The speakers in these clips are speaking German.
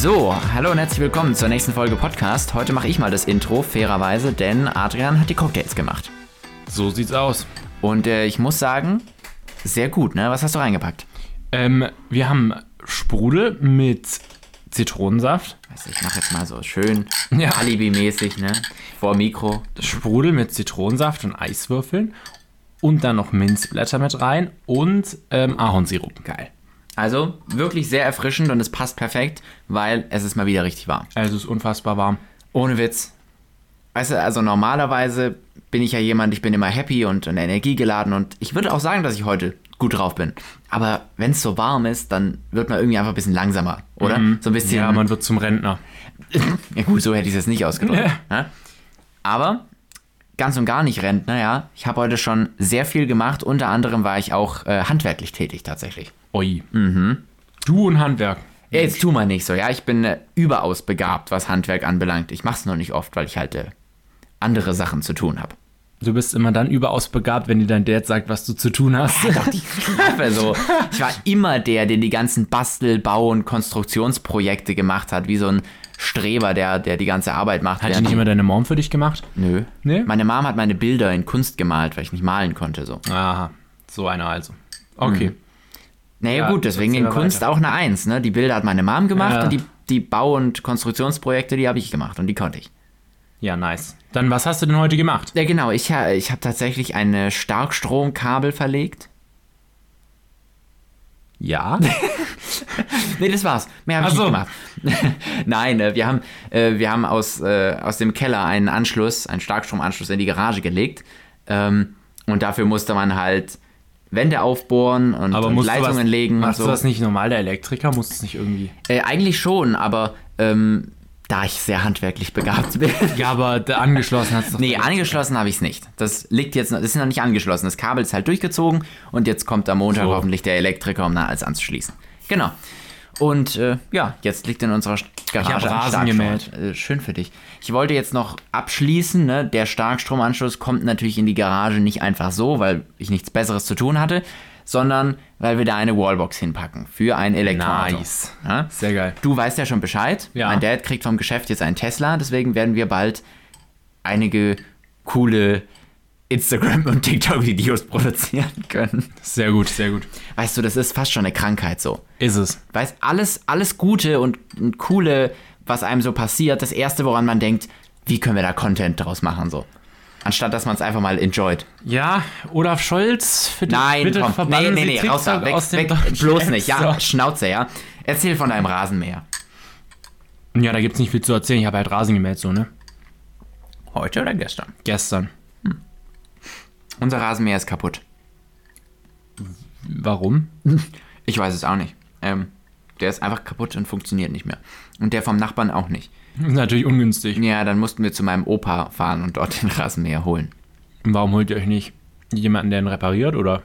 So, hallo und herzlich willkommen zur nächsten Folge Podcast. Heute mache ich mal das Intro, fairerweise, denn Adrian hat die Cocktails gemacht. So sieht's aus. Und äh, ich muss sagen, sehr gut, ne? Was hast du reingepackt? Ähm, wir haben Sprudel mit Zitronensaft. Weißt du, ich mache jetzt mal so schön Ja. Alibi-mäßig, ne? Vor Mikro. Sprudel mit Zitronensaft und Eiswürfeln. Und dann noch Minzblätter mit rein und ähm, Ahornsirup. Geil. Also wirklich sehr erfrischend und es passt perfekt, weil es ist mal wieder richtig warm. Also es ist unfassbar warm. Ohne Witz. Weißt du, also normalerweise bin ich ja jemand, ich bin immer happy und, und energiegeladen und ich würde auch sagen, dass ich heute gut drauf bin. Aber wenn es so warm ist, dann wird man irgendwie einfach ein bisschen langsamer, oder? So ein bisschen. Ja, man wird zum Rentner. Ja gut, so hätte ich es jetzt nicht ausgedrückt. ne? Aber ganz und gar nicht Rentner, ja. Ich habe heute schon sehr viel gemacht. Unter anderem war ich auch äh, handwerklich tätig tatsächlich. Oi. Du und Handwerk. Ja, jetzt tu mal nicht so, ja. Ich bin äh, überaus begabt, was Handwerk anbelangt. Ich mach's nur nicht oft, weil ich halt äh, andere Sachen zu tun habe. Du bist immer dann überaus begabt, wenn dir dein Dad sagt, was du zu tun hast. Doch die Klappe so. Ich war immer der, der die ganzen Bastel-, Bau- und Konstruktionsprojekte gemacht hat, wie so ein Streber, der, der die ganze Arbeit macht. Hat die nicht immer deine Mom für dich gemacht? Nö. Nee? Meine Mom hat meine Bilder in Kunst gemalt, weil ich nicht malen konnte. So. Aha, so einer also. Okay. Naja, Ja, gut, deswegen in Kunst weiter. auch eine Eins. Ne? Die Bilder hat meine Mom gemacht Ja. und die, die Bau- und Konstruktionsprojekte, die habe ich gemacht und die konnte ich. Ja, nice. Dann was hast du denn heute gemacht? Ja, genau. Ich, ich habe tatsächlich ein Starkstromkabel verlegt. Ja. Nee, das war's. Mehr habe ich so. nicht gemacht. Nein, äh, wir haben, äh, wir haben aus, äh, aus dem Keller einen Anschluss, einen Starkstromanschluss in die Garage gelegt. Ähm, und dafür musste man halt Wände aufbohren und, und Leitungen was, legen und Machst so. du das nicht normal, der Elektriker? Muss es nicht irgendwie. Äh, eigentlich schon, aber ähm, da ich sehr handwerklich begabt bin. Ja, aber angeschlossen hat es doch. Nee, angeschlossen habe ich es nicht. Das liegt jetzt, noch- das ist noch nicht angeschlossen. Das Kabel ist halt durchgezogen und jetzt kommt am Montag So. hoffentlich der Elektriker, um da alles anzuschließen. Genau. Und äh, ja, jetzt liegt in unserer Garage ein Rasen gemäht. Äh, schön für dich. Ich wollte jetzt noch abschließen, ne? Der Starkstromanschluss kommt natürlich in die Garage nicht einfach so, weil ich nichts Besseres zu tun hatte, sondern weil wir da eine Wallbox hinpacken für ein Elektroauto. Nice. Ja? Sehr geil. Du weißt ja schon Bescheid. Ja. Mein Dad kriegt vom Geschäft jetzt einen Tesla, deswegen werden wir bald einige coole Instagram- und TikTok-Videos produzieren können. Sehr gut, sehr gut. Weißt du, das ist fast schon eine Krankheit so. Ist es. Weißt, alles, alles Gute und, und Coole, was einem so passiert, das Erste, woran man denkt, wie können wir da Content draus machen, so. Anstatt, dass man es einfach mal enjoyt. Ja, Olaf Scholz, bitte, Nein, bitte komm, nee, nee, nee, raus da, weg, aus weg, bloß nicht, ja, Schnauze, ja. Erzähl von deinem Rasenmäher. Ja, da gibt's nicht viel zu erzählen. Ich habe halt Rasen gemäht, so, ne? Heute oder gestern? Gestern. Unser Rasenmäher ist kaputt. Warum? Ich weiß es auch nicht. Ähm, der ist einfach kaputt und funktioniert nicht mehr. Und der vom Nachbarn auch nicht. Das ist natürlich ungünstig. Ja, dann mussten wir zu meinem Opa fahren und dort den Rasenmäher holen. Warum holt ihr euch nicht jemanden, der ihn repariert oder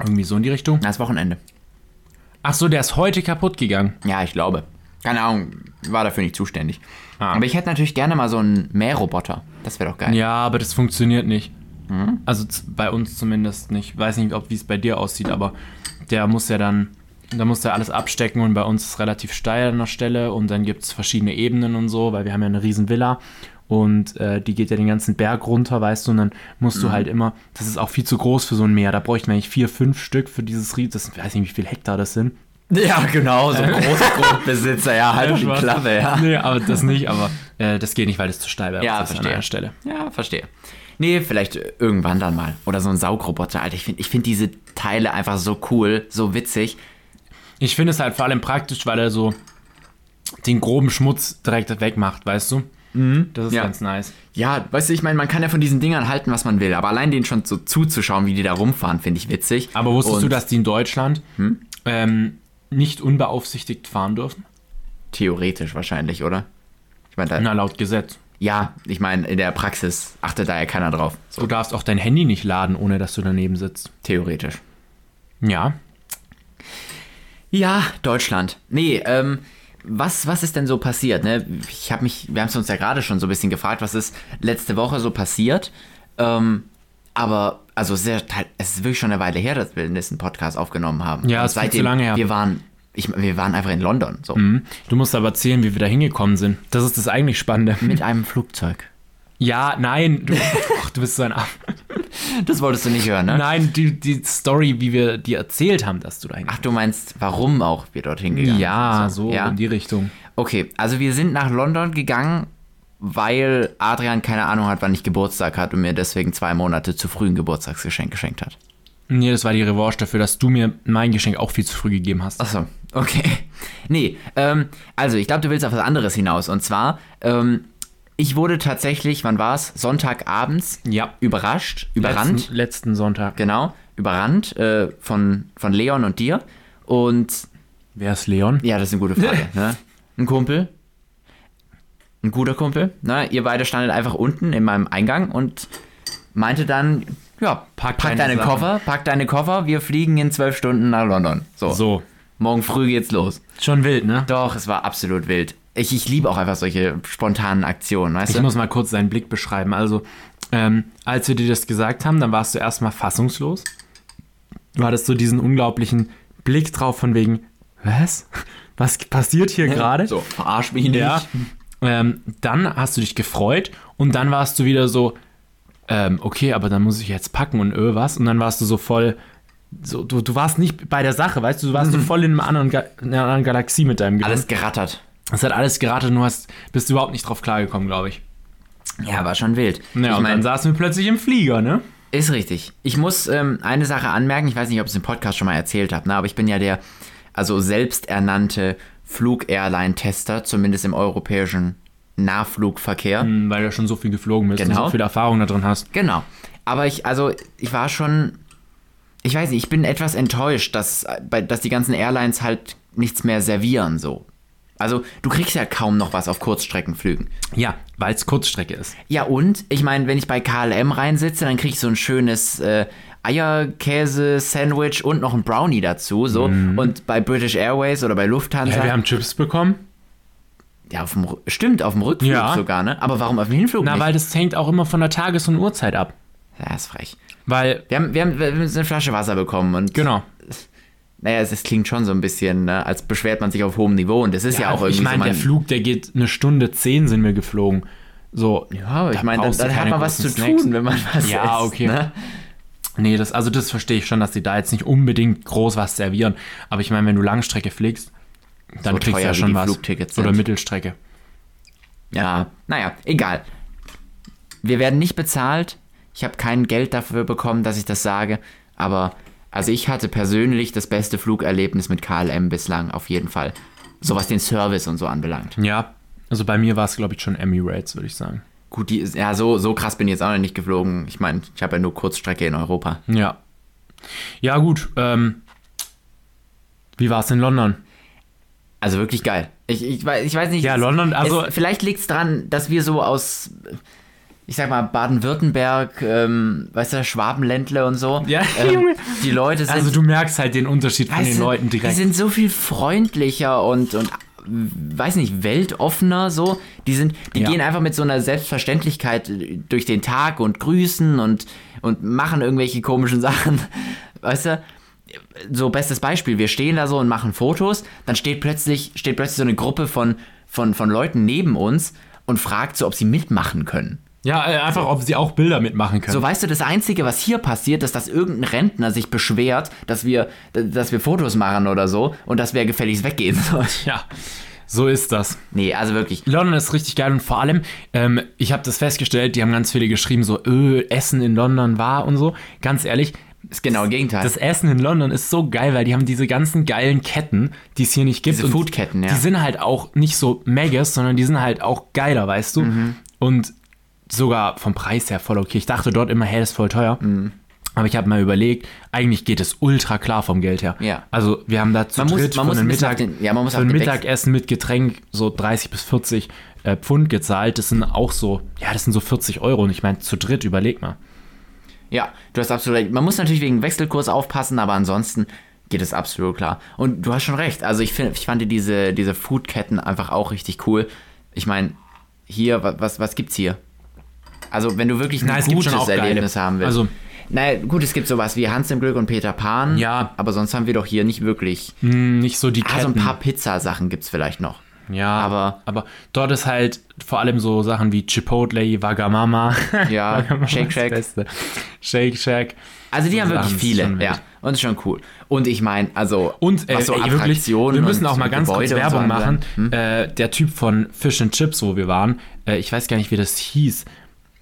irgendwie so in die Richtung? Das Wochenende. Ach so, der ist heute kaputt gegangen. Ja, ich glaube. Keine Ahnung, war dafür nicht zuständig. Ah. Aber ich hätte natürlich gerne mal so einen Mähroboter. Das wäre doch geil. Ja, aber das funktioniert nicht. Hm? Also bei uns zumindest nicht. Weiß nicht, ob wie es bei dir aussieht, aber der muss ja dann, da muss der alles abstecken und bei uns ist es relativ steil an der Stelle und dann gibt es verschiedene Ebenen und so, weil wir haben ja eine riesen Villa und äh, die geht ja den ganzen Berg runter, weißt du, und dann musst Mhm. du halt immer, das ist auch viel zu groß für so ein Meer, da bräuchten wir eigentlich vier, fünf Stück für dieses Ried, das weiß nicht, wie viel Hektar das sind. Ja, genau, so Großgrundbesitzer, ja, halt die Spaß. Klappe, ja. Nee, aber das nicht, aber äh, das geht nicht, weil das zu steil wäre. Ja, an verstehe. einer Stelle. Ja, verstehe. Nee, vielleicht irgendwann dann mal. Oder so ein Saugroboter, Alter. Ich finde ich find diese Teile einfach so cool, so witzig. Ich finde es halt vor allem praktisch, weil er so den groben Schmutz direkt wegmacht, weißt du? Das ist Ja. ganz nice. Ja, weißt du, ich meine, man kann ja von diesen Dingern halten, was man will, aber allein denen schon so zuzuschauen, wie die da rumfahren, finde ich witzig. Aber wusstest Und Hm? du, dass die in Deutschland ähm, nicht unbeaufsichtigt fahren dürfen? Theoretisch wahrscheinlich, oder? Ich meine, da, Na, laut Gesetz. ja, ich meine, in der Praxis achtet da ja keiner drauf. So, Du darfst auch dein Handy nicht laden, ohne dass du daneben sitzt. theoretisch. Ja. Ja, Deutschland. Nee, ähm, was, was ist denn so passiert? Ne? Ich habe mich, wir haben es uns ja gerade schon so ein bisschen gefragt, was ist letzte Woche so passiert. Ähm, aber, also sehr, es ist wirklich schon eine Weile her, dass wir den letzten Podcast aufgenommen haben. Ja, Und ist zu lange her. Wir waren ich, wir waren einfach in London. So. Mhm. Du musst aber erzählen, wie wir da hingekommen sind. Das ist das eigentlich Spannende. Mit einem Flugzeug. Ja, nein, du, ach, du bist so ein Af Das wolltest du nicht hören, ne? Nein, die, die Story, wie wir dir erzählt haben, dass du da Ach, du meinst, warum auch wir dorthin gegangen bist. Ja, sind. so ja. in die Richtung. Okay, also wir sind nach London gegangen, weil Adrian keine Ahnung hat, wann ich Geburtstag hat und mir deswegen zwei Monate zu früh ein Geburtstagsgeschenk geschenkt hat. Nee, das war die Revanche dafür, dass du mir mein Geschenk auch viel zu früh gegeben hast. Achso, okay. Nee, ähm, also ich glaube, du willst auf was anderes hinaus. Und zwar, ähm, ich wurde tatsächlich, wann war es? Sonntagabends Ja. überrascht, überrannt, Letzten, letzten Sonntag. genau, überrannt äh, von, von Leon und dir. Und Wer ist Leon? ja, das ist eine gute Frage. ne? Ein Kumpel, ein guter Kumpel. Ne? Ihr beide standet einfach unten in meinem Eingang und meinte dann, ja, Pack pack, deine deine. Koffer, pack deine Koffer, wir fliegen in zwölf Stunden nach London. So, So. morgen früh geht's los. Schon wild, ne? Doch, es war absolut wild. Ich, ich liebe auch einfach solche spontanen Aktionen, weißt Ich du? muss mal kurz deinen Blick beschreiben. Also, ähm, als wir dir das gesagt haben, dann warst du erstmal fassungslos. Du hattest so diesen unglaublichen Blick drauf von wegen, was? Was passiert hier gerade? So, verarsch mich nicht. Ja. Ähm, dann hast du dich gefreut und dann warst du wieder so, ähm, okay, aber dann muss ich jetzt packen und öh, was? Und dann warst du so voll, so, du, du warst nicht bei der Sache, weißt du, du warst so voll in, einem anderen in einer anderen Galaxie mit deinem Gehirn. Alles gerattert. Das hat alles geraten und du hast, bist überhaupt nicht drauf klargekommen, glaube ich. Ja, war schon wild. Ja, ich und dann meine, saßen wir plötzlich im Flieger, ne? ist richtig. Ich muss ähm, eine Sache anmerken, ich weiß nicht, ob ich es im Podcast schon mal erzählt habe, ne, aber ich bin ja der, also selbsternannte Flug-Airline-Tester, zumindest im europäischen Nahflugverkehr. Hm, Weil du schon so viel geflogen bist und Genau. so viel Erfahrung da drin hast. Genau. Aber ich, also, ich war schon, ich weiß nicht, ich bin etwas enttäuscht, dass, äh, dass die ganzen Airlines halt nichts mehr servieren, so. Also, du kriegst ja kaum noch was auf Kurzstreckenflügen. Ja, weil es Kurzstrecke ist. Ja, und, ich meine, wenn ich bei KLM reinsitze, dann krieg ich so ein schönes äh, Eierkäse-Sandwich und noch ein Brownie dazu, so. Und bei British Airways oder bei Lufthansa. Ja, wir haben Chips bekommen. ja, auf dem, stimmt, auf dem Rückflug Ja. sogar, ne? Aber warum auf dem Hinflug Na, nicht? weil das hängt auch immer von der Tages- und Uhrzeit ab. ja, ist frech. Weil, Wir haben, wir, haben, wir haben eine Flasche Wasser bekommen und genau. Naja, es, es klingt schon so ein bisschen, ne, als beschwert man sich auf hohem Niveau und das ist ja, auch irgendwie ich meine, so. der Flug, der geht eine Stunde zehn sind wir geflogen. So, ja, aber ich meine, dann, dann hat man was zu großen tun, Snacks. wenn man was Ja, isst, okay. Ne? Nee, das, also das verstehe ich schon, dass die da jetzt nicht unbedingt groß was servieren. Aber ich meine, wenn du Langstrecke fliegst, dann So kriegst du ja schon was. Flugtickets Oder. Mittelstrecke. Ja, naja, egal. Wir werden nicht bezahlt. Ich habe kein Geld dafür bekommen, dass ich das sage. Aber, also ich hatte persönlich das beste Flugerlebnis mit KLM bislang, auf jeden Fall. So was den Service und so anbelangt. Ja, also bei mir war es, glaube ich, schon Emirates, würde ich sagen. Gut, die ist, ja, so, so krass bin ich jetzt auch noch nicht geflogen. Ich meine, ich habe ja nur Kurzstrecke in Europa. Ja. Ja, gut. Ähm, wie war es in London? Also wirklich geil. Ich, ich, weiß, ich weiß nicht. Ja, London, also- Es, vielleicht liegt es daran, dass wir so aus, ich sag mal, Baden-Württemberg, ähm, weißt du, Schwabenländle und so. Ja, ähm, Junge. Die Leute sind. Also du merkst halt den Unterschied von den du, Leuten direkt. Die sind so viel freundlicher und, und weiß nicht, weltoffener so. Die sind, die Ja. gehen einfach mit so einer Selbstverständlichkeit durch den Tag und grüßen und, und machen irgendwelche komischen Sachen. Weißt du? So, bestes Beispiel, wir stehen da so und machen Fotos, dann steht plötzlich, steht plötzlich so eine Gruppe von, von, von Leuten neben uns und fragt so, ob sie mitmachen können. Ja, äh, einfach, ob sie auch Bilder mitmachen können. So, weißt du, das Einzige, was hier passiert, ist, dass irgendein Rentner sich beschwert, dass wir, dass wir Fotos machen oder so und dass wir gefälligst weggehen sollen. Ja, so ist das. Nee, also wirklich. London ist richtig geil und vor allem, ähm, ich habe das festgestellt, die haben ganz viele geschrieben, so, öh, Essen in London war und so. Ganz ehrlich, Ist genau das Gegenteil. das Essen in London ist so geil, weil die haben diese ganzen geilen Ketten, die es hier nicht gibt. Diese Foodketten, ja. Die sind halt auch nicht so Megas, sondern die sind halt auch geiler, weißt du? Mhm. Und sogar vom Preis her voll okay. Ich dachte dort immer, hey, das ist voll teuer. Mhm. Aber ich habe mal überlegt, eigentlich geht es ultra klar vom Geld her. Ja. Also wir haben da zu Man muss- dritt man für muss ein bisschen Mittag, den- ja, man muss für ein Mittagessen mit Getränk so 30 bis 40 äh, Pfund gezahlt. Das sind auch so, ja, das sind so 40 Euro. Und ich meine, zu dritt, überleg mal. ja, du hast absolut recht. Man muss natürlich wegen Wechselkurs aufpassen, aber ansonsten geht es absolut klar. Und du hast schon recht. Also ich, find, ich fand diese, diese Foodketten einfach auch richtig cool. Ich meine, hier, wa- was, was gibt's hier? Also wenn du wirklich ein gibt gutes geile. Erlebnis haben willst. Also, naja, gut, es gibt sowas wie Hans im Glück und Peter Pan. Ja. Aber sonst haben wir doch hier nicht wirklich. Hm, nicht so die Ah, so ein Ketten. paar Pizzasachen gibt es vielleicht noch. Ja, Aber- aber dort ist halt vor allem so Sachen wie Chipotle, Wagamama. Ja, Wagamama Shake Shack. Beste. Shake Shack. Also die haben Sachen wirklich viele, ja. Und ist schon cool. Und ich meine, also Und äh, so ey, wirklich, wir müssen auch mal ganz kurz Gebäude so Werbung machen. anbelangt. Äh, der Typ von Fish and Chips, wo wir waren, äh, ich weiß gar nicht, wie das hieß.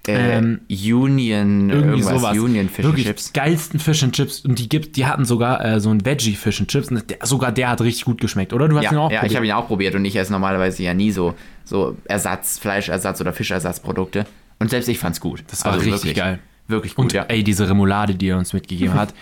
Äh, ähm, Union, Irgendwie irgendwas, sowas. Union Fish and Wirklich Chips. geilsten Fish and Chips. Und die gibt, die hatten sogar äh, so ein Veggie Fish and Chips. Und der, sogar der hat richtig gut geschmeckt, oder? Du hast ihn Ja, auch ja ich probiert. habe ihn auch probiert und ich esse normalerweise ja nie so, so Ersatz, Fleischersatz oder Fischersatzprodukte. Und selbst ich fand's gut. Das war richtig geil. Wirklich gut, Und ja. ey, diese Remoulade, die er uns mitgegeben hat,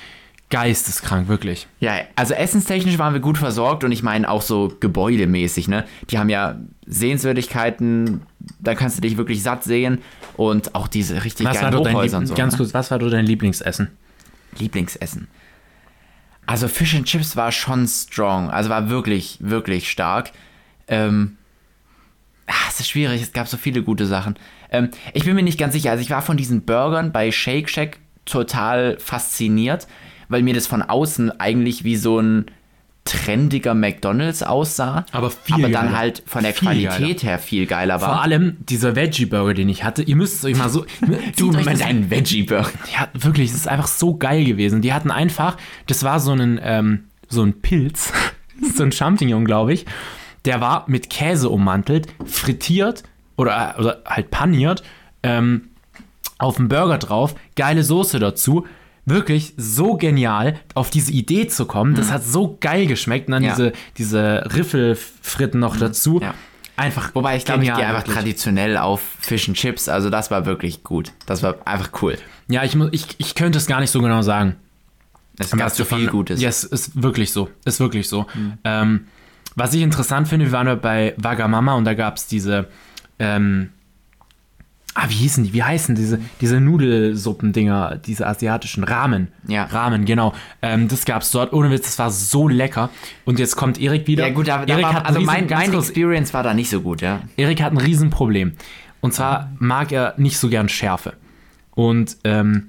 geisteskrank, wirklich. Ja, also essenstechnisch waren wir gut versorgt und ich meine auch so gebäudemäßig, ne? Die haben ja Sehenswürdigkeiten, da kannst du dich wirklich satt sehen und auch diese richtig Was geilen Hochhäuser und so. ganz ne? kurz, was war dein Lieblingsessen? Lieblingsessen. Also Fish and Chips war schon strong, also war wirklich, wirklich stark. Ähm, ah, es ist schwierig, es gab so viele gute Sachen. Ähm, ich bin mir nicht ganz sicher, also ich war von diesen Burgern bei Shake Shack total fasziniert, weil mir das von außen eigentlich wie so ein trendiger McDonalds aussah. Aber viel Aber dann geiler. halt von der Viel Qualität her viel geiler war. Vor allem dieser Veggie-Burger, den ich hatte. Ihr müsst es euch mal so. du mit das- deinen Veggie-Burger. Ja, wirklich, es ist einfach so geil gewesen. Die hatten einfach, das war so ein, ähm, so ein Pilz, so ein Champignon, glaube ich. Der war mit Käse ummantelt, frittiert oder, oder halt paniert, ähm, auf dem Burger drauf, geile Soße dazu. Wirklich so genial, auf diese Idee zu kommen. Das hat so geil geschmeckt. Und dann Mhm. Ja. Mhm. diese, diese Riffelfritten noch dazu. Ja. Einfach Wobei ich glaube, ich gehe einfach wirklich. traditionell auf Fish and Chips. Also das war wirklich gut. Das war einfach cool. Ja, ich, muss, ich, ich könnte es gar nicht so genau sagen. Es gab so viel Gutes. Ja, es ist wirklich so. Ist wirklich so. Ähm, was ich interessant finde, wir waren bei Wagamama und da gab es diese, ähm, ah, wie hießen die? Wie heißen diese, diese Nudelsuppen-Dinger, diese asiatischen Ramen. Ja. Ramen, genau. Ähm, das gab es dort. Ohne Witz, das war so lecker. Und jetzt kommt Erik wieder. Ja gut, da Erik war, hat also riesen- mein, mein Experience war da nicht so gut, ja. Erik hat ein Riesenproblem. Und zwar mag er nicht so gern Schärfe. Und ähm,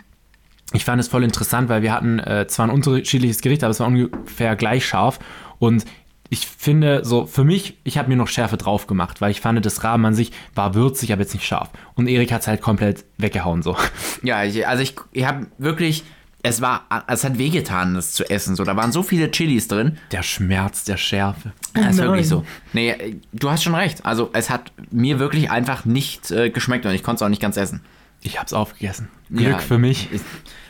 ich fand es voll interessant, weil wir hatten äh, zwar ein unterschiedliches Gericht, aber es war ungefähr gleich scharf. Und ich finde, so für mich, ich habe mir noch Schärfe drauf gemacht, weil ich fand, das Rahmen an sich war würzig, aber jetzt nicht scharf. Und Erik hat es halt komplett weggehauen so. Ja, ich, also ich, ich habe wirklich, es war, es hat wehgetan, das zu essen. So, da waren so viele Chilis drin. Der Schmerz der Schärfe. Das ist wirklich so. Nee, du hast schon recht. Also es hat mir wirklich einfach nicht äh, geschmeckt und ich konnte es auch nicht ganz essen. Ich hab's aufgegessen. Glück Ja, für mich. Ist,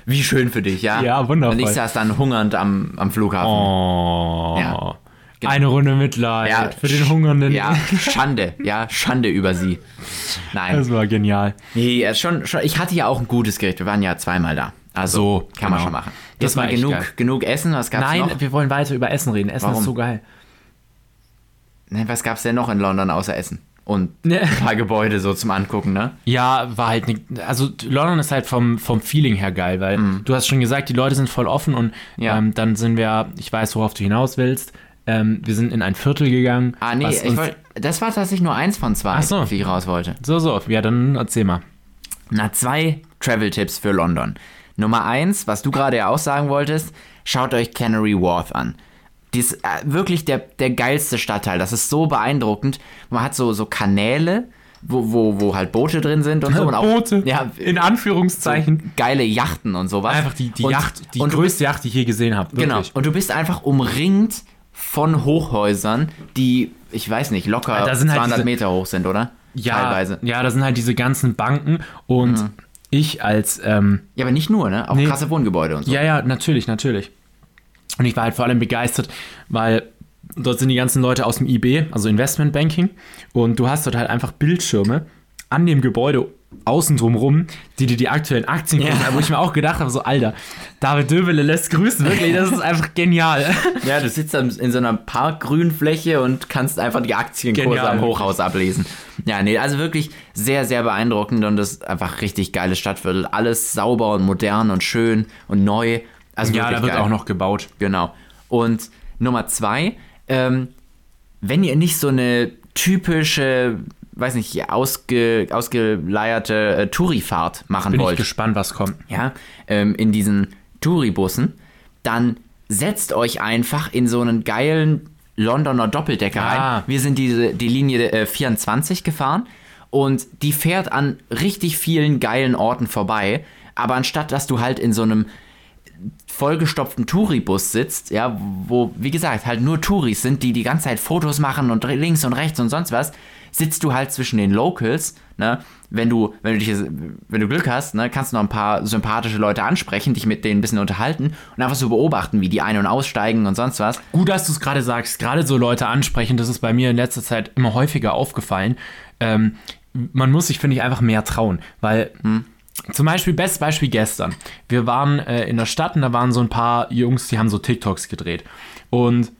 wie schön für dich, ja? Ja, wundervoll. Und ich saß dann hungernd am, am Flughafen. Oh. Ja. Eine Runde Mitleid Ja, für den Hungernden. Ja, Schande, ja, Schande über sie. Nein. Das war genial. Nee, schon, schon, ich hatte ja auch ein gutes Gericht. Wir waren ja zweimal da. Also So, kann man genau. schon machen. Das Jetzt war mal genug, geil. genug Essen. Was gab's Nein, noch? wir wollen weiter über Essen reden. Essen Warum? ist so geil. Nee, was gab's denn noch in London außer Essen? Und Ne. ein paar Gebäude so zum Angucken, ne? Ja, war halt nicht. Also London ist halt vom, vom Feeling her geil, weil du hast schon gesagt, die Leute sind voll offen und. Ja. ähm, dann sind wir, ich weiß, worauf du hinaus willst. Ähm, wir sind in ein Viertel gegangen. Ah, nee, wollt, das war tatsächlich nur eins von zwei, Ach so. die ich raus wollte. So, so, ja, dann erzähl mal. Na, zwei Travel-Tipps für London. Nummer eins, was du gerade ja auch sagen wolltest, schaut euch Canary Wharf an. Die ist äh, wirklich der, der geilste Stadtteil. Das ist so beeindruckend. Man hat so, so Kanäle, wo, wo, wo halt Boote drin sind und so. Und auch, Boote. Ja, in Anführungszeichen. geile Yachten und sowas. Einfach die, die und, Yacht, die und größte Yacht, die ich je gesehen habe. Genau. Und du bist einfach umringt von Hochhäusern, die, ich weiß nicht, locker Da sind halt 200 diese- Meter hoch sind, oder? Ja, Teilweise. ja, da sind halt diese ganzen Banken und ich als ähm, Ja, aber nicht nur, ne? Auch Nee. krasse Wohngebäude und so. Ja, ja, natürlich, natürlich. Und ich war halt vor allem begeistert, weil dort sind die ganzen Leute aus dem IB, also Investment Banking, und du hast dort halt einfach Bildschirme an dem Gebäude außen drumrum, die dir die aktuellen Aktien Ja. wo ich mir auch gedacht habe, so Alter, David Döbele lässt grüßen, wirklich, das ist einfach genial. Ja, du sitzt in so einer Parkgrünfläche und kannst einfach die Aktienkurse Genial, am. Hochhaus ablesen. Ja, nee, also wirklich sehr, sehr beeindruckend und das ist einfach richtig geiles Stadtviertel. Alles sauber und modern und schön und neu. Also Ja, da wird geil. auch noch gebaut. Genau. Und Nummer zwei, ähm, wenn ihr nicht so eine typische weiß nicht, ausge, ausgeleierte äh, Tourifahrt machen Bin ich wollt, gespannt, was kommt. ja, ähm, in diesen Touribussen, dann setzt euch einfach in so einen geilen Londoner Doppeldecker Ah. rein. Wir sind diese, die Linie äh, 24 gefahren und die fährt an richtig vielen geilen Orten vorbei. Aber anstatt dass du halt in so einem vollgestopften Touribus sitzt, ja, wo, wie gesagt, halt nur Touris sind, die die ganze Zeit Fotos machen und links und rechts und sonst was, sitzt du halt zwischen den Locals, ne, wenn du, wenn du dich, wenn du Glück hast, ne, kannst du noch ein paar sympathische Leute ansprechen, dich mit denen ein bisschen unterhalten und einfach so beobachten, wie die ein- und aussteigen und sonst was. Gut, dass du es gerade sagst. Gerade so Leute ansprechen, das ist bei mir in letzter Zeit immer häufiger aufgefallen. Ähm, man muss sich, finde ich, einfach mehr trauen. Weil zum Beispiel, bestes Beispiel gestern. Wir waren äh, in der Stadt und da waren so ein paar Jungs, die haben so TikToks gedreht. Und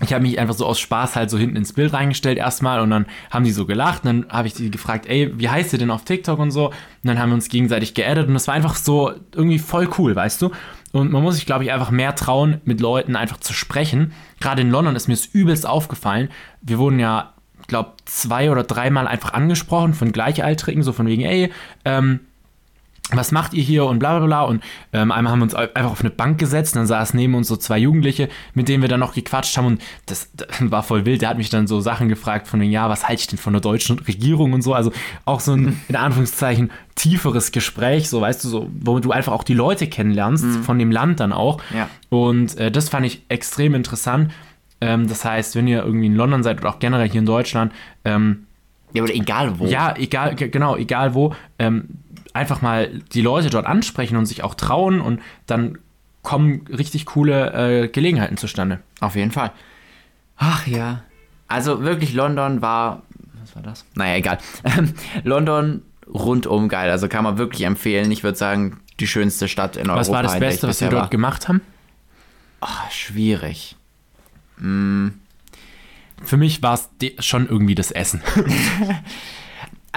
ich habe mich einfach so aus Spaß halt so hinten ins Bild reingestellt erstmal und dann haben die so gelacht und dann habe ich die gefragt, ey, wie heißt ihr denn auf TikTok und so? Und dann haben wir uns gegenseitig geaddet und das war einfach so irgendwie voll cool, weißt du? Und man muss sich, glaube ich, einfach mehr trauen, mit Leuten einfach zu sprechen. Gerade in London ist mir es übelst aufgefallen. Wir wurden ja, glaube zwei oder dreimal einfach angesprochen von Gleichaltrigen, so von wegen, ey, ähm, was macht ihr hier und bla bla bla. Und ähm, einmal haben wir uns einfach auf eine Bank gesetzt, dann saßen neben uns so zwei Jugendliche, mit denen wir dann noch gequatscht haben und das, das war voll wild. Der hat mich dann so Sachen gefragt von den, ja, was halte ich denn von der deutschen Regierung und so. Also auch so ein, in Anführungszeichen, tieferes Gespräch, so weißt du, so, wo du einfach auch die Leute kennenlernst, von dem Land dann auch. Ja. Und äh, das fand ich extrem interessant. Ähm, das heißt, wenn ihr irgendwie in London seid oder auch generell hier in Deutschland, ähm, Ja, oder egal wo. ja, egal, ge- genau, egal wo, ähm, einfach mal die Leute dort ansprechen und sich auch trauen und dann kommen richtig coole äh, Gelegenheiten zustande. Auf jeden Fall. Ach ja. Also wirklich, London war. Was war das? Naja, egal. London rundum geil. Also kann man wirklich empfehlen. Ich würde sagen, die schönste Stadt in Europa. Was war das Beste, was wir dort gemacht haben? war. Schwierig. Für mich war es schon irgendwie das Essen.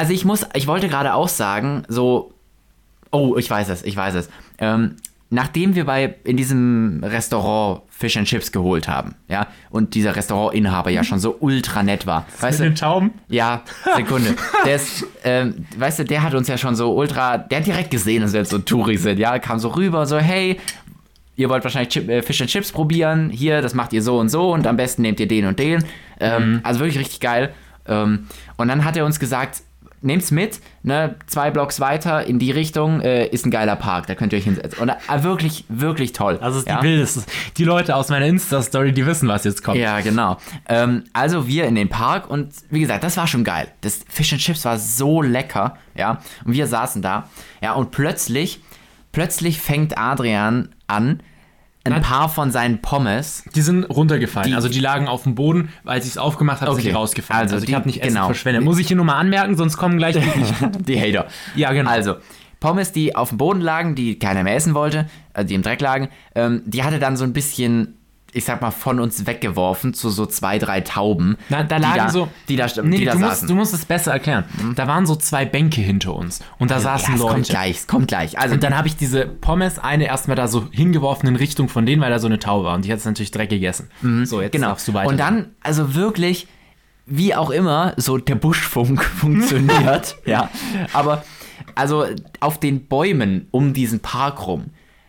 Also ich muss, ich wollte gerade auch sagen, so. Oh, ich weiß es, ich weiß es. Ähm, nachdem wir bei in diesem Restaurant Fish and Chips geholt haben, ja, und dieser Restaurantinhaber ja schon so ultra nett war. Weißt du, Tauben? Ja, Sekunde. Der ist, ähm, weißt du, der hat uns ja schon so ultra, der hat direkt gesehen, dass wir jetzt so Touris sind, ja, kam so rüber, so, hey, ihr wollt wahrscheinlich Chip, äh, Fish and Chips probieren, hier, das macht ihr so und so und am besten nehmt ihr den und den. Ähm, Also wirklich richtig geil. Ähm, und dann hat er uns gesagt, nehmt's mit, ne, zwei Blocks weiter in die Richtung äh, ist ein geiler Park, da könnt ihr euch hinsetzen. Und äh, wirklich, wirklich toll. Das ist die ja? wildeste. Die Leute aus meiner Insta-Story, die wissen, was jetzt kommt. Ja, genau. Ähm, also wir in den Park und wie gesagt, das war schon geil. Das Fish and Chips war so lecker, ja. Und wir saßen da, ja, und plötzlich, plötzlich fängt Adrian an, ein Nein. paar von seinen Pommes. Die sind runtergefallen. Die- also die lagen auf dem Boden, weil ich es aufgemacht habe, sind Okay. die rausgefallen. Also Also, die- ich habe nicht Essen genau. verschwendet. Muss ich hier nur mal anmerken, sonst kommen gleich die Die Hater. Ja, genau. Also, Pommes, die auf dem Boden lagen, die keiner mehr essen wollte, äh, die im Dreck lagen, ähm, die hatte dann so ein bisschen, ich sag mal, von uns weggeworfen zu so zwei, drei Tauben. Na, da die lagen da, so. Die da, Nee, die da du, saßen. musst, du musst es besser erklären. Da waren so zwei Bänke hinter uns. Und da saßen ja, es Leute. kommt gleich, es kommt gleich. Also, Und dann habe ich diese Pommes eine erstmal da so hingeworfen in Richtung von denen, weil da so eine Taube war. Und die hat es natürlich direkt gegessen. So, jetzt Genau. darfst du weiter. Und dann, also wirklich, wie auch immer, so der Buschfunk funktioniert. ja. Aber, also auf den Bäumen um diesen Park rum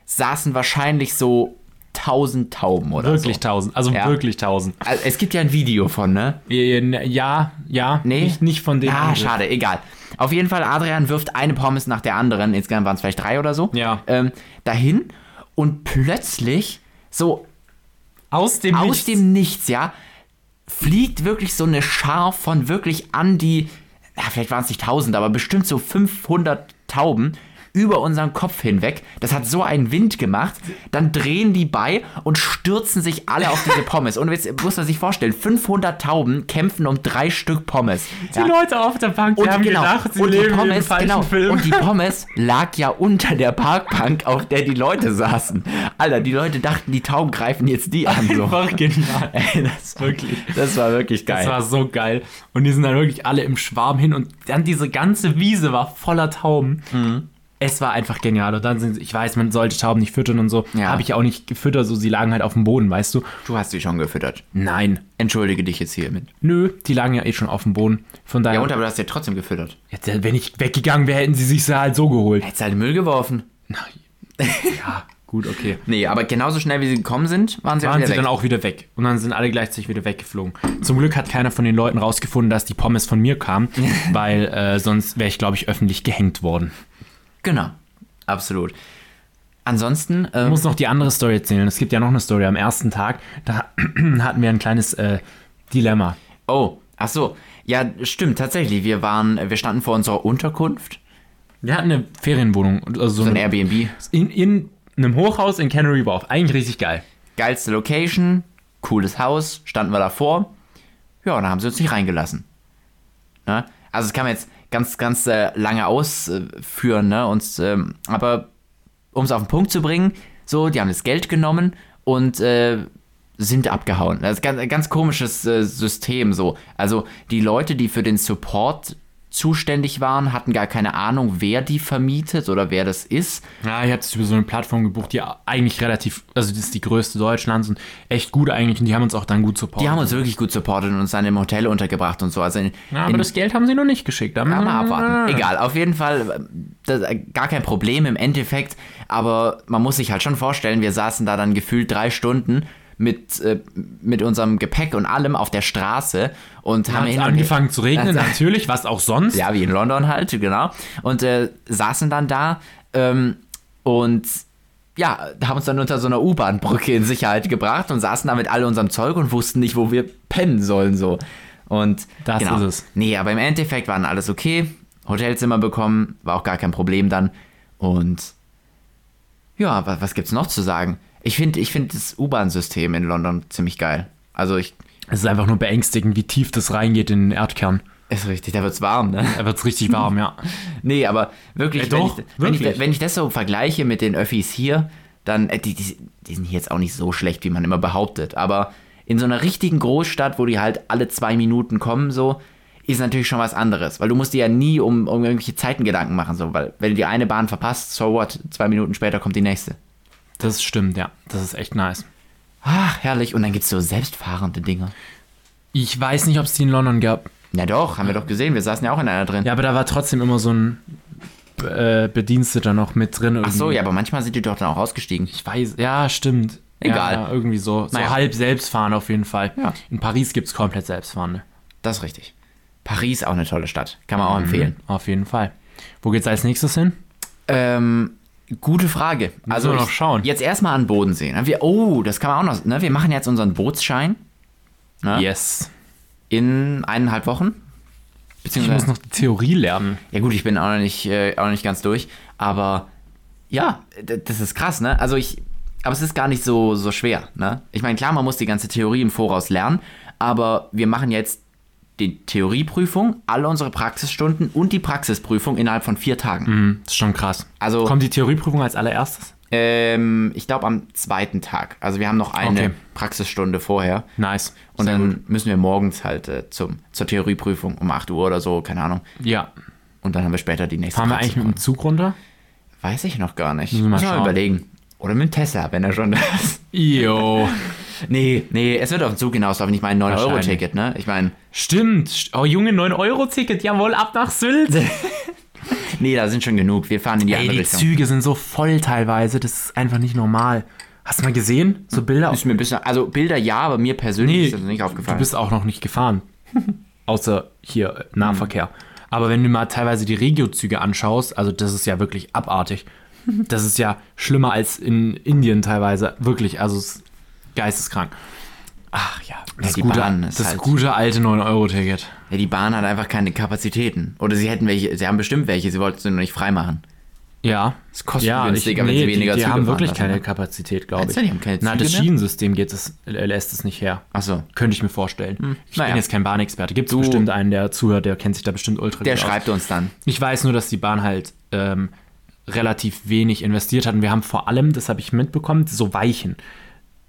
saßen wahrscheinlich so tausend Tauben oder Wirklich so. tausend. Also Ja. wirklich tausend. Also, es gibt ja ein Video von, ne? Ja, ja. Nee. Nicht, nicht von denen. Ah, schade, egal. Auf jeden Fall, Adrian wirft eine Pommes nach der anderen, insgesamt waren es vielleicht drei oder so, Ja. ähm, dahin und plötzlich so Aus dem aus Nichts. dem Nichts, ja, fliegt wirklich so eine Schar von wirklich an die, ja, vielleicht waren es nicht 1000, aber bestimmt so 500 Tauben über unseren Kopf hinweg. Das hat so einen Wind gemacht. Dann drehen die bei und stürzen sich alle auf diese Pommes. Und jetzt muss man sich vorstellen, 500 Tauben kämpfen um drei Stück Pommes. Die Leute auf der Bank, die Und haben genau, gedacht, sie und die leben im Pommes, falschen genau, Film. und die Pommes lag ja unter der Parkbank, auf der die Leute saßen. Alter, die Leute dachten, die Tauben greifen jetzt die an. So. Einfach genial. Ey, das, Wirklich. das war wirklich geil. Das war so geil. Und die sind dann wirklich alle im Schwarm hin und dann diese ganze Wiese war voller Tauben. Mhm. Es war einfach genial. Und dann sind, ich weiß, man sollte Tauben nicht füttern und so. Ja. Habe ich auch nicht gefüttert, so sie lagen halt auf dem Boden, weißt du? Du hast sie schon gefüttert. Nein. Entschuldige dich jetzt hiermit. Nö, die lagen ja eh schon auf dem Boden. Von daher, Ja, und aber du hast sie trotzdem gefüttert. jetzt, äh, wenn ich weggegangen wäre, hätten sie sich sie halt so geholt. Hättest halt Müll geworfen. Ja, gut, okay. Nee, aber genauso schnell wie sie gekommen sind, waren sie auch waren wieder sie weg. dann auch wieder weg. Und dann sind alle gleichzeitig wieder weggeflogen. Zum Glück hat keiner von den Leuten rausgefunden, dass die Pommes von mir kamen, weil äh, sonst wäre ich, glaube ich, öffentlich gehängt worden. Genau, absolut. Ansonsten, Ich ähm, muss noch die andere Story erzählen. Es gibt ja noch eine Story am ersten Tag. Da hatten wir ein kleines äh, Dilemma. oh, ach so, ja, stimmt, tatsächlich. Wir waren, wir standen vor unserer Unterkunft, Wir hatten eine Ferienwohnung, also so so ein Airbnb. in, in einem Hochhaus in Canary Wharf. Eigentlich richtig geil. Geilste Location, cooles Haus, standen wir davor. Ja, und dann haben sie uns nicht reingelassen. Ne? Also, kann man jetzt ganz, ganz äh, lange ausführen, ne? Uns, ähm, aber um es auf den Punkt zu bringen, so, die haben das Geld genommen und äh, sind abgehauen. Das ist ein ganz komisches äh, System so. Also die Leute, die für den Support zuständig waren, hatten gar keine Ahnung, wer die vermietet oder wer das ist. Ja, ich hatte es über so eine Plattform gebucht, die eigentlich relativ, also das ist die größte Deutschlands und echt gut eigentlich und die haben uns auch dann gut supportet. Die haben uns wirklich gut supportet und uns dann im Hotel untergebracht und so. Also in, ja, aber in, das Geld haben sie noch nicht geschickt. Da Ja, mal abwarten. Egal, auf jeden Fall, das, äh, gar kein Problem im Endeffekt, aber man muss sich halt schon vorstellen, wir saßen da dann gefühlt drei Stunden mit, äh, mit unserem Gepäck und allem auf der Straße und haben Hat hin angefangen zu regnen, natürlich, was auch sonst. ja, wie in London halt, genau. Und äh, saßen dann da ähm, und ja, haben uns dann unter so einer U-Bahn-Brücke in Sicherheit gebracht und saßen da mit all unserem Zeug und wussten nicht, wo wir pennen sollen so. Und Das genau. ist es. Nee, aber im Endeffekt waren alles okay. Hotelzimmer bekommen, war auch gar kein Problem dann. Und ja, was, was gibt's noch zu sagen? Ich finde ich find das U-Bahn-System in London ziemlich geil. Also ich, Es ist einfach nur beängstigend, wie tief das reingeht in den Erdkern. ist richtig, da wird's warm, ne? Da wird es richtig warm, ja. Nee, aber wirklich, Äh, doch, wenn, ich, wenn, wirklich. ich, wenn ich das so vergleiche mit den Öffis hier, dann, äh, die, die, die sind hier jetzt auch nicht so schlecht, wie man immer behauptet, aber in so einer richtigen Großstadt, wo die halt alle zwei Minuten kommen, so, ist natürlich schon was anderes, weil du musst dir ja nie um, um irgendwelche Zeiten Gedanken machen, so, weil wenn du die eine Bahn verpasst, so what, zwei Minuten später kommt die nächste. Das stimmt, ja. Das ist echt nice. Ach, herrlich, und dann gibt's so selbstfahrende Dinger. Ich weiß nicht, ob es die in London gab. Ja doch, haben wir doch gesehen, wir saßen ja auch in einer drin. Ja, aber da war trotzdem immer so ein äh, Bediensteter noch mit drin. Irgendwie. Ach so, ja, aber manchmal sind die doch dann auch ausgestiegen. Ich weiß, ja, stimmt. Egal. Ja, irgendwie so. So Naja. halb selbstfahrend auf jeden Fall. Ja. In Paris gibt es komplett selbstfahrende. Das ist richtig. Paris auch eine tolle Stadt, kann man auch Mhm. empfehlen. Auf jeden Fall. Wo geht's als nächstes hin? Ähm, gute Frage. Also wir noch ich- schauen. Jetzt erstmal an Bodensee. Ne? Wir, oh, das kann man auch noch. Ne? Wir machen jetzt unseren Bootsschein Ja. Yes. in eineinhalb Wochen. Ich Beziehungsweise, muss noch die Theorie lernen. ja gut, ich bin auch noch nicht, äh, auch noch nicht ganz durch, aber ja, das ist krass, ne? Also ich, aber es ist gar nicht so, so schwer, ne? Ich meine, klar, man muss die ganze Theorie im Voraus lernen, aber wir machen jetzt die Theorieprüfung, alle unsere Praxisstunden und die Praxisprüfung innerhalb von vier Tagen. Mhm, das ist schon krass. Also Kommt die Theorieprüfung als allererstes? Ähm, ich glaube am zweiten Tag. Also wir haben noch eine Okay. Praxisstunde vorher. Nice. Und Sehr dann gut. müssen wir morgens halt äh, zum, zur Theorieprüfung um 8 Uhr oder so, keine Ahnung. Ja. Und dann haben wir später die nächste Fahren wir eigentlich mit dem Zug runter? Weiß ich noch gar nicht. Müssen wir mal schauen. überlegen. Oder mit dem Tesla, wenn er schon da ist. Jo. Nee, nee, es wird auf den Zug hinauslaufen. Ich meine 9-Euro-Ticket, ne? Ich meine, Stimmt. Oh, Junge, 9-Euro-Ticket. Jawohl, ab nach Sylt. nee, da sind schon genug. Wir fahren in die Ey, andere die Richtung. Züge sind so voll teilweise. Das ist einfach nicht normal. Hast du mal gesehen? So Bilder. Ist mir ein bisschen, also Bilder ja, aber mir persönlich Nee, ist das nicht Du aufgefallen. bist auch noch nicht gefahren. Außer hier Nahverkehr. Aber wenn du mal teilweise die Regio-Züge anschaust, also das ist ja wirklich abartig. Das ist ja schlimmer als in Indien teilweise. Wirklich, also es ist geisteskrank. Ach ja, das, die gute, Bahn ist das halt- gute alte 9-Euro-Ticket. ja, die Bahn hat einfach keine Kapazitäten. Oder sie hätten welche, sie haben bestimmt welche, sie wollten sie nur nicht freimachen. Ja. Es kostet ja, günstiger, ich, wenn nee, sie weniger die, die Züge haben wirklich keine ne? Kapazität, glaube ich. du, die haben keine Na, Züge das mehr? Schienensystem geht es, äh, lässt es nicht her. Achso, Könnte ich mir vorstellen. Ich naja. bin jetzt kein Bahnexperte. Gibt es bestimmt einen, der zuhört, der kennt sich da bestimmt ultra der gut aus. schreibt uns dann. Ich weiß nur, dass die Bahn halt ähm, relativ wenig investiert hat. Und wir haben vor allem, das habe ich mitbekommen, so Weichen.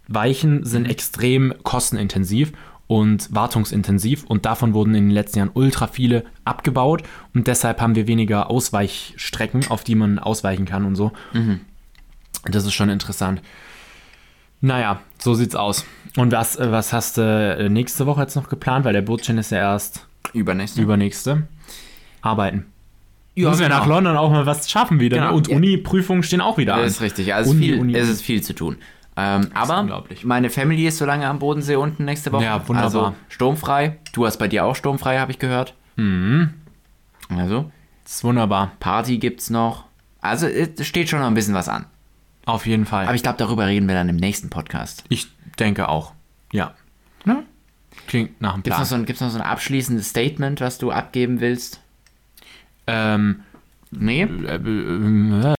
Weichen sind extrem kostenintensiv und wartungsintensiv und davon wurden in den letzten Jahren ultra viele abgebaut und deshalb haben wir weniger Ausweichstrecken, auf die man ausweichen kann und so. Das ist schon interessant. Naja, so sieht's aus. Und was, was hast du äh, nächste Woche jetzt noch geplant? Weil der Bootchen ist ja erst Übernächste. übernächste. Arbeiten. Ja, Müssen wir genau. nach London auch mal was schaffen wieder. Genau. Ne? Und Ja. Uni-Prüfungen stehen auch wieder an. Das ist richtig. Also Uni, viel, Uni, es ist viel zu tun. Ähm, aber meine Family ist so lange am Bodensee unten nächste Woche. Ja, wunderbar. Also sturmfrei. Du hast bei dir auch sturmfrei, habe ich gehört. Mhm. Also Das ist wunderbar. Party gibt's noch. Also es steht schon noch ein bisschen was an. Auf jeden Fall. Aber ich glaube, darüber reden wir dann im nächsten Podcast. ich denke auch. Ja. Ne? Klingt nach einem Gibt es Plan. noch, so ein, gibt's noch so ein abschließendes Statement, was du abgeben willst? ähm, Nee? äh, äh,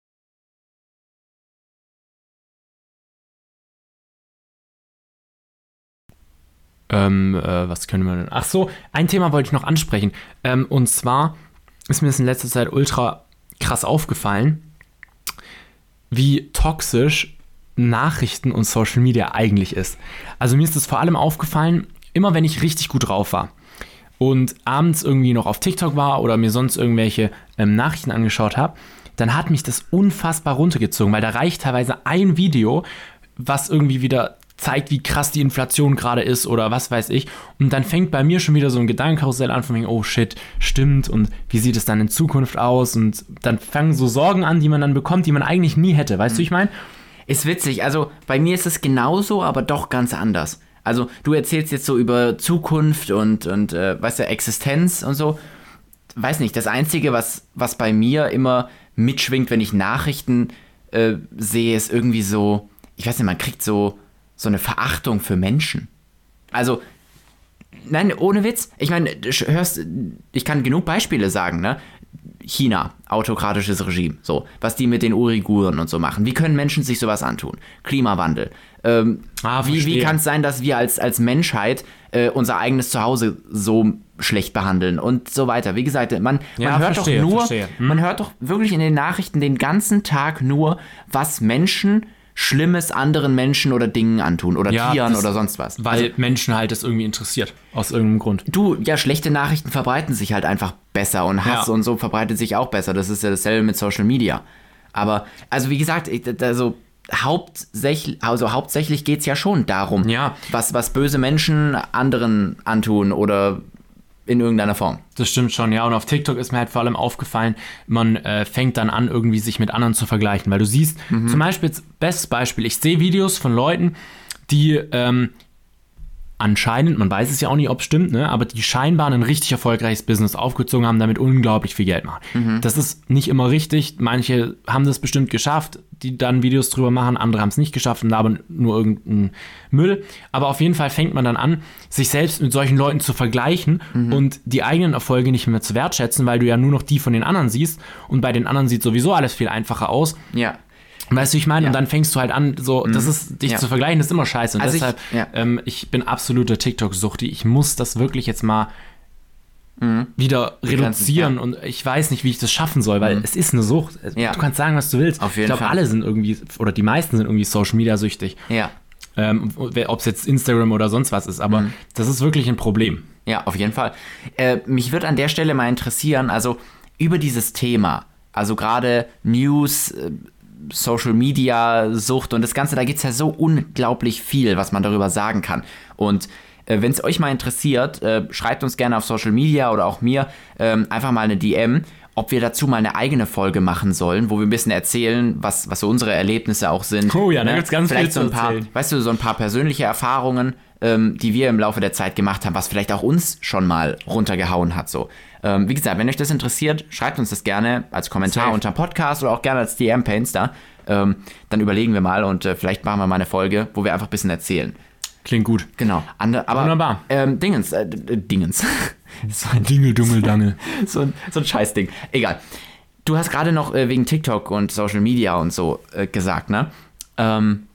ähm, äh, was können wir denn? Ach so, ein Thema wollte ich noch ansprechen. Ähm, und zwar ist mir das in letzter Zeit ultra krass aufgefallen, wie toxisch Nachrichten und Social Media eigentlich ist. Also mir ist es vor allem aufgefallen, immer wenn ich richtig gut drauf war und abends irgendwie noch auf TikTok war oder mir sonst irgendwelche ähm, Nachrichten angeschaut habe, dann hat mich das unfassbar runtergezogen, weil da reicht teilweise ein Video, was irgendwie wieder zeigt, wie krass die Inflation gerade ist oder was weiß ich. Und dann fängt bei mir schon wieder so ein Gedankenkarussell an von wegen, oh shit, stimmt und wie sieht es dann in Zukunft aus? Und dann fangen so Sorgen an, die man dann bekommt, die man eigentlich nie hätte. Weißt du, wie ich meine? Ist witzig. Also bei mir ist es genauso, aber doch ganz anders. Also du erzählst jetzt so über Zukunft und, und äh, weißt du, Existenz und so. Weiß nicht, das Einzige, was, was bei mir immer mitschwingt, wenn ich Nachrichten äh, sehe, ist irgendwie so, ich weiß nicht, man kriegt so, so eine Verachtung für Menschen. Also, nein, ohne Witz. Ich meine, du hörst, ich kann genug Beispiele sagen, ne? China, autokratisches Regime, so, was die mit den Uiguren und so machen. Wie können Menschen sich sowas antun? Klimawandel. Ähm, Ah, wie wie kann es sein, dass wir als, als Menschheit äh, unser eigenes Zuhause so schlecht behandeln und so weiter? Wie gesagt, man, Ja, man hört verstehe, doch nur. Hm. man hört doch wirklich in den Nachrichten den ganzen Tag nur, was Menschen Schlimmes anderen Menschen oder Dingen antun oder Ja, Tieren oder sonst was. Weil Menschen halt das irgendwie interessiert. Aus irgendeinem Grund. Du, ja, schlechte Nachrichten verbreiten sich halt einfach besser und Hass Ja. und so verbreitet sich auch besser. Das ist ja dasselbe mit Social Media. Aber, also wie gesagt, ich, also, hauptsächlich, also hauptsächlich geht es ja schon darum, Ja. was, was böse Menschen anderen antun oder in irgendeiner Form. Das stimmt schon, ja. Und auf TikTok ist mir halt vor allem aufgefallen, man äh, fängt dann an, irgendwie sich mit anderen zu vergleichen. Weil du siehst, zum Beispiel, bestes Beispiel, ich sehe Videos von Leuten, die ähm, anscheinend, man weiß es ja auch nicht, ob es stimmt, ne, aber die scheinbar ein richtig erfolgreiches Business aufgezogen haben, damit unglaublich viel Geld machen. Das ist nicht immer richtig. Manche haben das bestimmt geschafft, die dann Videos drüber machen, andere haben es nicht geschafft und labern nur irgendeinen Müll. Aber auf jeden Fall fängt man dann an, sich selbst mit solchen Leuten zu vergleichen und die eigenen Erfolge nicht mehr zu wertschätzen, weil du ja nur noch die von den anderen siehst und bei den anderen sieht sowieso alles viel einfacher aus. Ja. Weißt du, ich meine? Ja. Und dann fängst du halt an, so, das ist, dich Ja. zu vergleichen, das ist immer scheiße. Und Also ich- deshalb, ja. ähm, ich bin absoluter TikTok-Suchti. Ich muss das wirklich jetzt mal wieder reduzieren ja. und ich weiß nicht, wie ich das schaffen soll, weil es ist eine Sucht. Ja. Du kannst sagen, was du willst. Auf jeden ich glaube, alle sind irgendwie, oder die meisten sind irgendwie Social Media süchtig. Ja. Ähm, Ob es jetzt Instagram oder sonst was ist, aber Mhm. das ist wirklich ein Problem. Ja, auf jeden Fall. Äh, mich würde an der Stelle mal interessieren, also über dieses Thema, also gerade News, äh, Social Media, Sucht und das Ganze, da gibt es ja so unglaublich viel, was man darüber sagen kann. Und äh, wenn es euch mal interessiert, äh, schreibt uns gerne auf Social Media oder auch mir ähm, einfach mal eine DM, ob wir dazu mal eine eigene Folge machen sollen, wo wir ein bisschen erzählen, was, was so unsere Erlebnisse auch sind. Oh ja, da gibt's ganz Vielleicht viel so ein paar, erzählen. weißt du, so ein paar persönliche Erfahrungen, ähm, die wir im Laufe der Zeit gemacht haben, was vielleicht auch uns schon mal runtergehauen hat. So. Ähm, wie gesagt, wenn euch das interessiert, schreibt uns das gerne als Kommentar Safe. unter Podcast oder auch gerne als DM per Insta. Ähm, dann überlegen wir mal und äh, vielleicht machen wir mal eine Folge, wo wir einfach ein bisschen erzählen. Klingt gut. Genau. Ande, aber Wunderbar. Ähm, Dingens, äh, d- Dingens. so, ein, Dingel, Dungel, Dangel. so, ein, so ein Scheißding. Egal. Du hast gerade noch äh, wegen TikTok und Social Media und so äh, gesagt, ne? Ähm,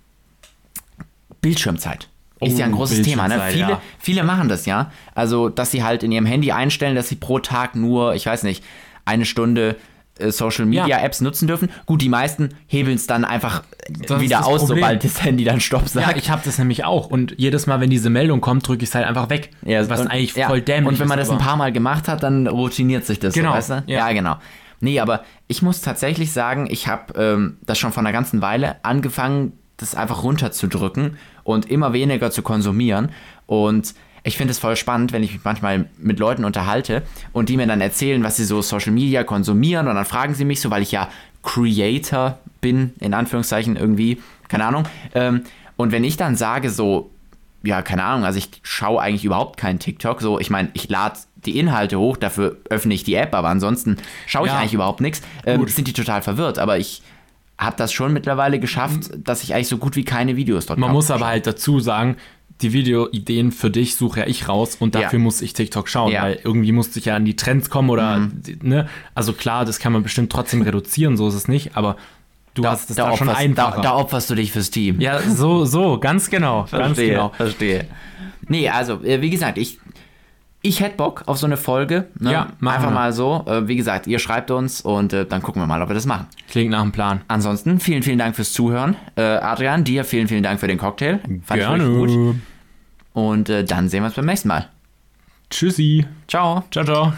Bildschirmzeit. Ist ja ein großes Thema, ne? Viele, ja. viele machen das, ja. Also, dass sie halt in ihrem Handy einstellen, dass sie pro Tag nur, ich weiß nicht, eine Stunde äh, Social Media Apps nutzen dürfen. Gut, die meisten hebeln es dann einfach Das wieder aus, Problem. sobald das Handy dann Stopp sagt. Ja, ich habe das nämlich auch. Und jedes Mal, wenn diese Meldung kommt, drücke ich es halt einfach weg. was und, eigentlich ja, voll dämlich Und wenn man ist. das ein paar Mal gemacht hat, dann routiniert sich das. Genau, So, weißt du? ja. ja, genau. Nee, aber ich muss tatsächlich sagen, ich habe ähm, das schon vor einer ganzen Weile angefangen, das einfach runterzudrücken und immer weniger zu konsumieren. Und ich finde es voll spannend, wenn ich mich manchmal mit Leuten unterhalte und die mir dann erzählen, was sie so Social Media konsumieren. Und dann fragen sie mich so, weil ich ja Creator bin, in Anführungszeichen irgendwie, keine Ahnung. Ähm, und wenn ich dann sage so, ja, keine Ahnung, also ich schaue eigentlich überhaupt keinen TikTok. So, ich meine, ich lade die Inhalte hoch, dafür öffne ich die App, aber ansonsten schaue ich Ja. eigentlich überhaupt nichts. Ähm, sind die total verwirrt, aber ich habe das schon mittlerweile geschafft, dass ich eigentlich so gut wie keine Videos dort Man muss aber halt dazu sagen, die Videoideen für dich suche ja ich raus und dafür Ja. muss ich TikTok schauen, Ja. Mhm. weil irgendwie musste ich ja an die Trends kommen oder, ne? Also klar, das kann man bestimmt trotzdem reduzieren, so ist es nicht, aber du da, hast es da, da, schon opferst, da, einfacher. da opferst du dich fürs Team. ja, so, so, ganz genau, ganz verstehe, genau. verstehe. Nee, also, äh, wie gesagt, ich, ich hätte Bock auf so eine Folge. Ne? Ja, machen Einfach wir. mal so. Äh, wie gesagt, ihr schreibt uns und äh, dann gucken wir mal, ob wir das machen. Klingt nach einem Plan. Ansonsten vielen, vielen Dank fürs Zuhören. Äh, Adrian, dir vielen, vielen Dank für den Cocktail. Fand ich wirklich gut. Und dann sehen wir uns beim nächsten Mal. Tschüssi. Ciao. Ciao, ciao.